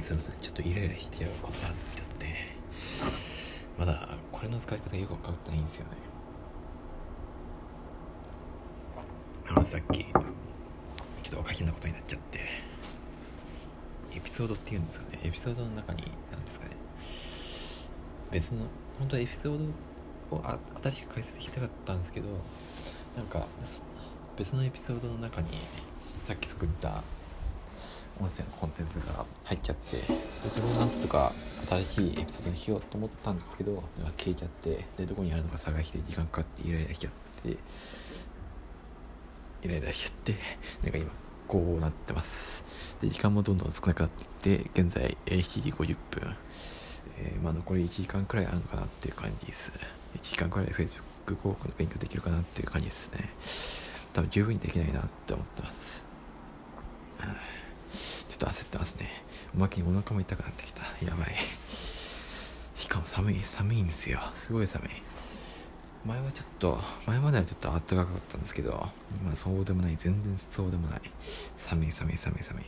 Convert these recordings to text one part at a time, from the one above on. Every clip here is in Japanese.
すいません。ちょっとイライラしちゃうことがあっちゃって。まだこれの使い方よく分かってないんですよね。あのさっきちょっとおかしなことになっちゃって。エピソードっていうんですかね。エピソードの中に何ですかね。別の本当はエピソードをあ新しく解説したかったんですけどなんか別のエピソードの中にさっき作った音声のコンテンツが入っちゃってでそれをなんとか新しいエピソードにしようと思ったんですけど消えちゃってでどこにあるのか探して時間かかってイライラしちゃってイライラしちゃってなんか今こうなってます。で時間もどんどん少なくなっていって現在7時50分。えー、まあ残り1時間くらいあるのかなっていう感じです。1時間くらい Facebook 広告の勉強できるかなっていう感じですね。多分十分にできないなって思ってます。と焦ってますね。おまけにお腹も痛くなってきた。やばい。しかも寒い寒いんですよ。すごい寒い。前はちょっと前まではちょっと暖かかったんですけど今そうでもない。全然そうでもない。寒い寒い寒い寒い。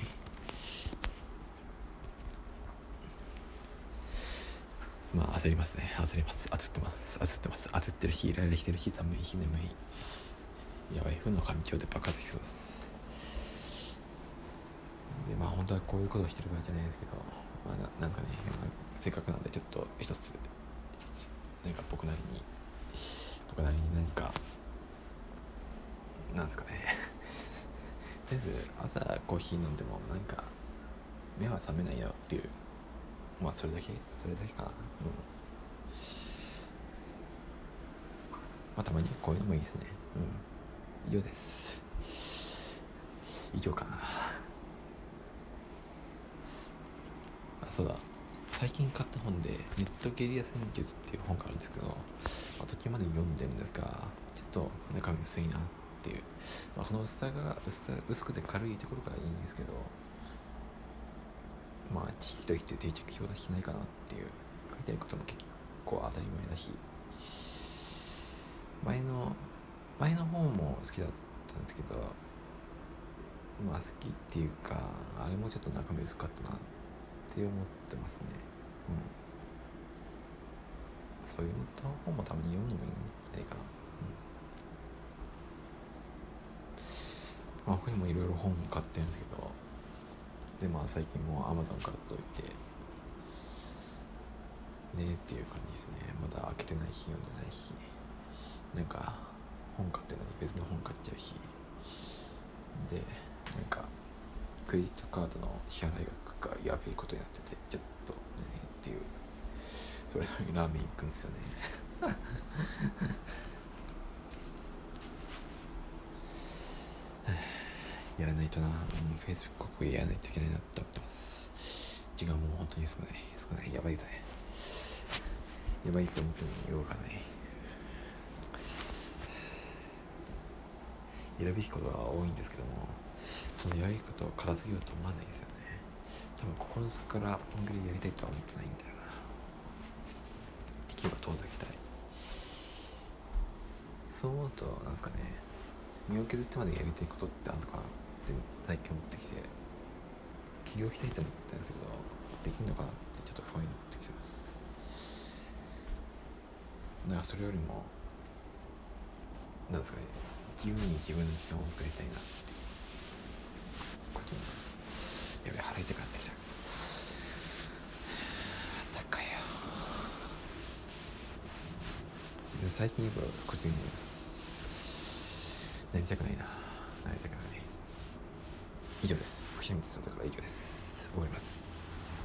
まあ焦りますね。焦ります。焦ってます。焦ってます。焦ってる日イライラしてる日寒い日眠い。やばい。負の環境で爆発しそうです。本当はこういうことをしてる場合じゃないですけどまあななんかね、まあ、せっかくなんでちょっと一つ一つ何か僕なりに僕なりに何かなんですかね。とりあえず朝コーヒー飲んでもなんか目は覚めないよっていうまあそれだけそれだけかな。うん。まあたまにこういうのもいいですね。うん。以上です。以上かな。あそうだ。最近買った本で「ネットゲリラ戦術」っていう本があるんですけど、まあ、途中まで読んでるんですがちょっと中身薄いなっていう、まあ、この薄さが薄さ薄くて軽いところがいいんですけどまあ知識として定着表しないかなっていう。書いてあることも結構当たり前だし。前の前の本も好きだったんですけどまあ好きっていうかあれもちょっと中身薄かったなってって思ってますね。うん。そういう本もたまに読むのもいいんじゃないかな。うん。まあ他にもいろいろ本買ってるんですけど。でまあ最近も Amazon から届いて。ねっていう感じですね。まだ開けてないし読んでないしなんか本買ってるのに別の本買っちゃうしでなんかクレジットカードの支払い額がやべえことになっててちょっとねっていう。それなのにラーメン行くんですよね。やらないとな、うん、Facebook 広告やらないといけないなって思ってます。時間も本当に少ない。少ない。やばいぜ。やばいって思ってもようがない。やるべきことは多いんですけどもそのやるべきことを片付けようと思わないですよ。ね多分心の底から本気でやりたいとは思ってないんだよな。できれば遠ざけたい。そう思うとなんですかね。身を削ってまでやりたいことってあるのかなって最近思ってきて起業したいと思ったんですけどできるのかなってちょっと不安になってきてます。だからそれよりもなんですかね。自由に自分の時間を使いたいなってことにやべ腹痛くなってきた高いよで最近よく腰になります。なりたくないな。なりたくない。以上です。福島哲だから以上です。終わります。